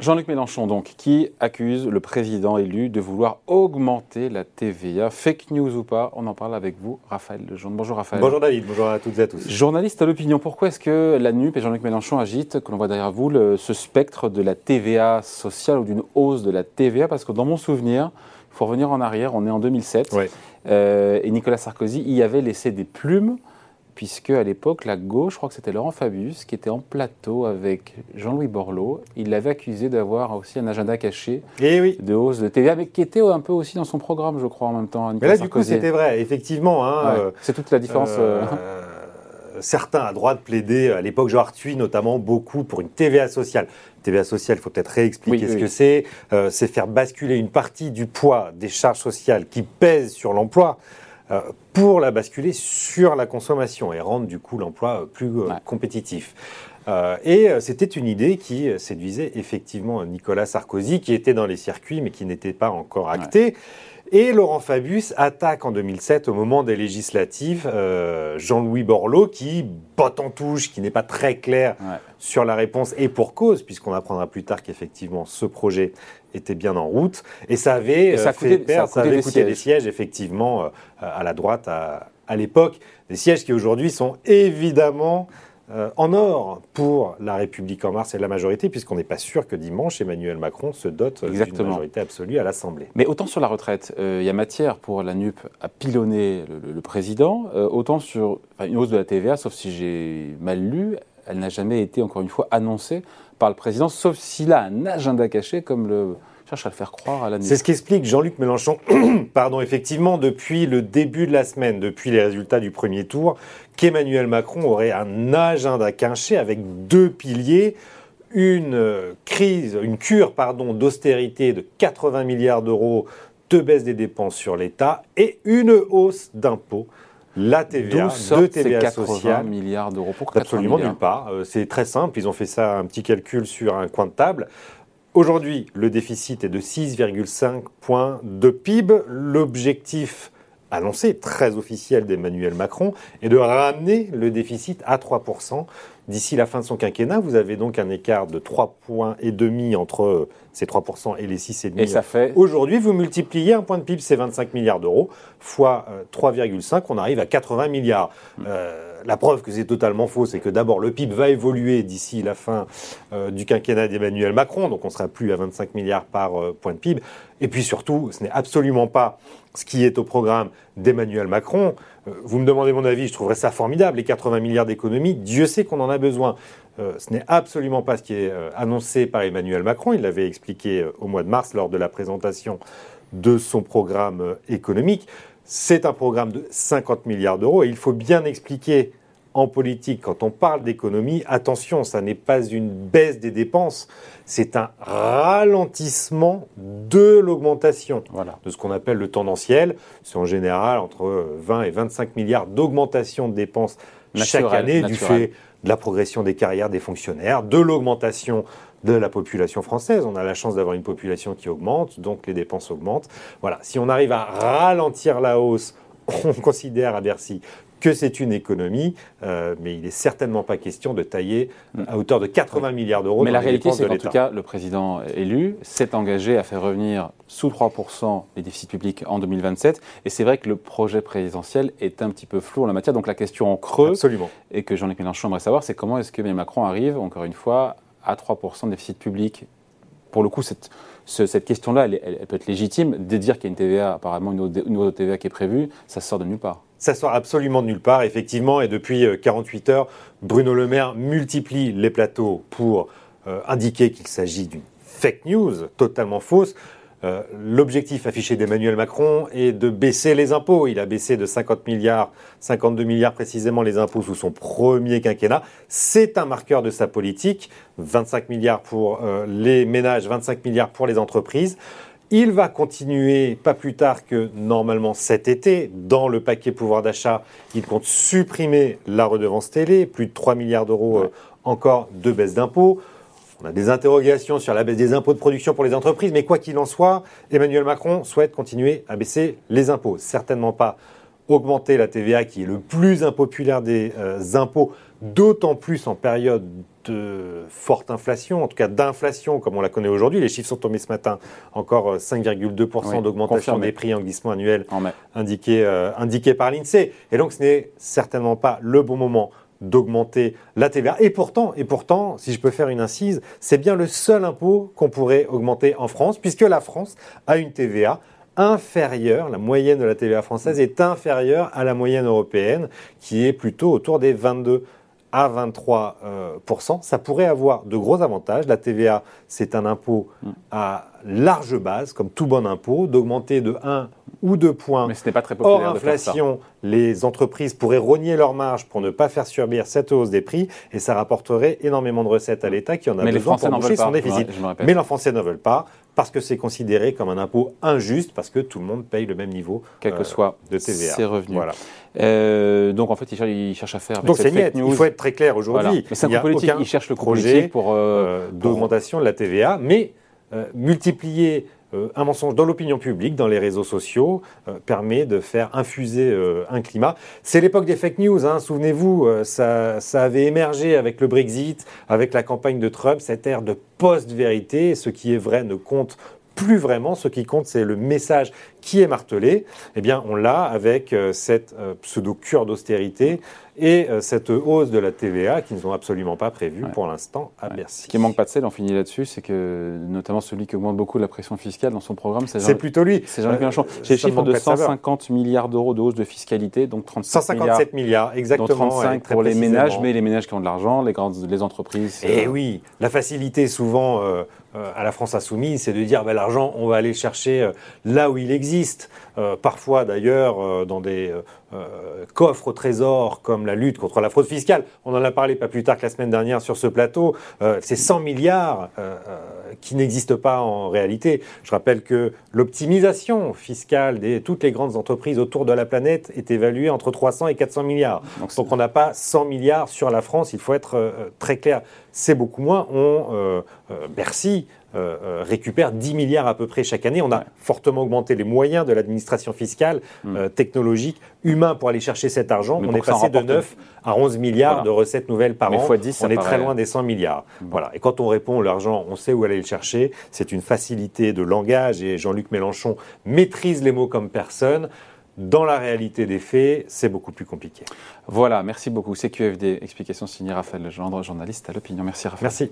Jean-Luc Mélenchon, donc, qui accuse le président élu de vouloir augmenter la TVA. Fake news ou pas, on en parle avec vous, Raphaël Lejeune. Bonjour Raphaël. Bonjour David, bonjour à toutes et à tous. Journaliste à l'opinion, pourquoi est-ce que la NUP et Jean-Luc Mélenchon agitent, que l'on voit derrière vous, ce spectre de la TVA sociale ou d'une hausse de la TVA Parce que dans mon souvenir, il faut revenir en arrière, on est en 2007, euh, et Nicolas Sarkozy y avait laissé des plumes puisque à l'époque, la gauche, je crois que c'était Laurent Fabius, qui était en plateau avec Jean-Louis Borloo. Il l'avait accusé d'avoir aussi un agenda caché eh de hausse de TVA, mais qui était un peu aussi dans son programme, je crois, en même temps. mais là, du coup, c'était vrai, effectivement. Hein, euh, c'est toute la différence. Euh, euh, certains à droite plaidaient, à l'époque, Jean Arthuis notamment, beaucoup pour une TVA sociale. TVA sociale, il faut peut-être réexpliquer ce que c'est. c'est faire basculer une partie du poids des charges sociales qui pèsent sur l'emploi pour la basculer sur la consommation et rendre du coup l'emploi plus euh, compétitif. Euh, et c'était une idée qui séduisait effectivement Nicolas Sarkozy, qui était dans les circuits mais qui n'était pas encore acté. Et Laurent Fabius attaque en 2007, au moment des législatives, Jean-Louis Borloo, qui botte en touche, qui n'est pas très clair sur la réponse, et pour cause, puisqu'on apprendra plus tard qu'effectivement ce projet était bien en route. Et ça avait, ça fait perdre, ça, avait coûté des sièges, effectivement, euh, à la droite à, à l'époque. Des sièges qui aujourd'hui sont évidemment euh, en or pour la République en mars et la majorité, puisqu'on n'est pas sûr que dimanche, Emmanuel Macron se dote d'une majorité absolue à l'Assemblée. Mais autant sur la retraite, euh, il y a matière pour la NUP à pilonner le, président, autant sur une hausse de la TVA, sauf si j'ai mal lu, elle n'a jamais été, encore une fois, annoncée par le président, sauf s'il a un agenda caché, comme le cherche à le faire croire à la C'est ce qu'explique Jean-Luc Mélenchon, pardon, effectivement, depuis le début de la semaine, depuis les résultats du premier tour, qu'Emmanuel Macron aurait un agenda caché avec deux piliers une euh, crise, une cure pardon d'austérité de 80 milliards d'euros de baisse des dépenses sur l'État et une hausse d'impôts la TVA, de TVA sociale. milliards d'euros Absolument nulle part. Euh, c'est très simple. Ils ont fait ça un petit calcul sur un coin de table. Aujourd'hui, le déficit est de 6,5 points de PIB. L'objectif annoncé, très officiel d'Emmanuel Macron, est de ramener le déficit à 3% d'ici la fin de son quinquennat. Vous avez donc un écart de 3 points et demi entre euh, ces 3% et les 6,5%. Et ça fait Aujourd'hui, vous multipliez un point de PIB, c'est 25 milliards d'euros, fois 3,5, euh, on arrive à 80 milliards. Hmm. Euh, la preuve que c'est totalement faux, c'est que d'abord le PIB va évoluer d'ici la fin du quinquennat d'Emmanuel Macron, donc on sera plus à 25 milliards par point de PIB. Et puis surtout, ce n'est absolument pas ce qui est au programme d'Emmanuel Macron. vous me demandez mon avis, je trouverais ça formidable, les 80 milliards d'économies, Dieu sait qu'on en a besoin. Euh, ce n'est absolument pas ce qui est euh, annoncé par Emmanuel Macron. Il l'avait expliqué euh, au mois de mars lors de la présentation de son programme économique. C'est un programme de 50 milliards d'euros et il faut bien expliquer en politique, quand on parle d'économie, attention, ça n'est pas une baisse des dépenses, c'est un ralentissement de l'augmentation de ce qu'on appelle le tendanciel. C'est en général entre 20 et 25 milliards d'augmentation de dépenses chaque année du fait de la progression des carrières des fonctionnaires, de l'augmentation de la population française. On a la chance d'avoir une population qui augmente, donc les dépenses augmentent. Voilà, si on arrive à ralentir la hausse, on considère à Bercy que c'est une économie, euh, mais il n'est certainement pas question de tailler à hauteur de 80 milliards d'euros. Mais la réalité, c'est qu'en tout cas, le président élu s'est engagé à faire revenir sous 3% les déficits publics en 2027. Et c'est vrai que le projet présidentiel est un petit peu flou en la matière. Donc la question en creux, Absolument. et que Jean-Luc Mélenchon aimerait savoir, c'est comment est-ce que Macron arrive, encore une fois, à 3% de déficit public? Pour le coup, cette, cette question-là, elle, peut être légitime. De dire qu'il y a une TVA, apparemment une autre, TVA qui est prévue, ça sort de nulle part. Ça sort absolument de nulle part, effectivement. Et depuis 48 euh, heures, Bruno Le Maire multiplie les plateaux pour euh, indiquer qu'il s'agit d'une fake news totalement fausse. Euh, l'objectif affiché d'Emmanuel Macron est de baisser les impôts. Il a baissé de 50 milliards, 52 milliards précisément les impôts sous son premier quinquennat. C'est un marqueur de sa politique. 25 milliards pour les ménages, 25 milliards pour les entreprises. Il va continuer, pas plus tard que normalement cet été, dans le paquet pouvoir d'achat, il compte supprimer la redevance télé, plus de 3 milliards d'euros euh, encore de baisse d'impôts. On a des interrogations sur la baisse des impôts de production pour les entreprises, mais quoi qu'il en soit, Emmanuel Macron souhaite continuer à baisser les impôts. Certainement pas augmenter la TVA qui est le plus impopulaire des impôts, d'autant plus en période de forte inflation, en tout cas d'inflation comme on la connaît aujourd'hui. Les chiffres sont tombés ce matin, encore 5,2% d'augmentation des prix en glissement annuel indiqué, indiqué par l'INSEE. Et donc ce n'est certainement pas le bon moment d'augmenter la TVA. Et pourtant, et pourtant, si je peux faire une incise, c'est bien le seul impôt qu'on pourrait augmenter en France, puisque la France a une TVA inférieure, la moyenne de la TVA française est inférieure à la moyenne européenne, qui est plutôt autour des 22 à 23% euh, Ça pourrait avoir de gros avantages. La TVA, c'est un impôt mm. à large base, comme tout bon impôt, d'augmenter de 1 ou 2 points. Mais ce n'est pas très populaire. Hors inflation, les entreprises pourraient rogner leurs marges pour ne pas faire subir cette hausse des prix et ça rapporterait énormément de recettes à l'État qui en a besoin pour boucher son déficit. Mais les Français ne veulent pas parce que c'est considéré comme un impôt injuste parce que tout le monde paye le même niveau quel que euh, soit de TVA. Ses revenus. Voilà. Euh, donc en fait, il cherche, à faire. Donc c'est net. Il faut être très clair aujourd'hui. Mais c'est un politique. Il cherche le projet pour euh, d'augmentation de la TVA, mais multiplier euh, un mensonge dans l'opinion publique, dans les réseaux sociaux, euh, permet de faire infuser euh, un climat. C'est l'époque des fake news, hein, souvenez-vous, ça, ça, avait émergé avec le Brexit, avec la campagne de Trump, cette ère de post-vérité, ce qui est vrai ne compte plus vraiment. Ce qui compte, c'est le message qui est martelé. Eh bien, on l'a avec cette pseudo-cure d'austérité et euh, cette hausse de la TVA qu'ils n'ont absolument pas prévue pour l'instant à Bercy. Ce qui manque pas de sel, on finit là-dessus, c'est que notamment celui qui augmente beaucoup la pression fiscale dans son programme, c'est Jean... plutôt lui. C'est Jean-Luc euh, Mélenchon. J'ai le chiffre de 150 milliards d'euros de hausse de fiscalité, donc 35 157 milliards, exactement. Dont 35 pour les ménages, mais les ménages qui ont de l'argent, les grandes les entreprises. Euh, oui, la facilité souvent à la France insoumise, c'est de dire bah, l'argent, on va aller chercher là où il existe. parfois d'ailleurs dans des coffres au trésor comme la lutte contre la fraude fiscale. On en a parlé pas plus tard que la semaine dernière sur ce plateau. Euh, c'est 100 milliards euh, euh, qui n'existent pas en réalité. Je rappelle que l'optimisation fiscale de toutes les grandes entreprises autour de la planète est évaluée entre 300 et 400 milliards. Donc, on n'a pas 100 milliards sur la France, il faut être très clair. C'est beaucoup moins. On, Bercy euh, euh, récupère 10 milliards à peu près chaque année. On a fortement augmenté les moyens de l'administration fiscale, hmm. euh, technologique, humain pour aller chercher cet argent. on est passé de 9 à 11 milliards de recettes nouvelles par an. on est très loin des 100 milliards. Voilà. Et quand on répond l'argent, on sait où aller le chercher. C'est une facilité de langage et Jean-Luc Mélenchon maîtrise les mots comme personne. Dans la réalité des faits, c'est beaucoup plus compliqué. Voilà, merci beaucoup. C'est QFD. Explication signée Raphaël Legendre, journaliste à l'opinion. Merci Raphaël. Merci.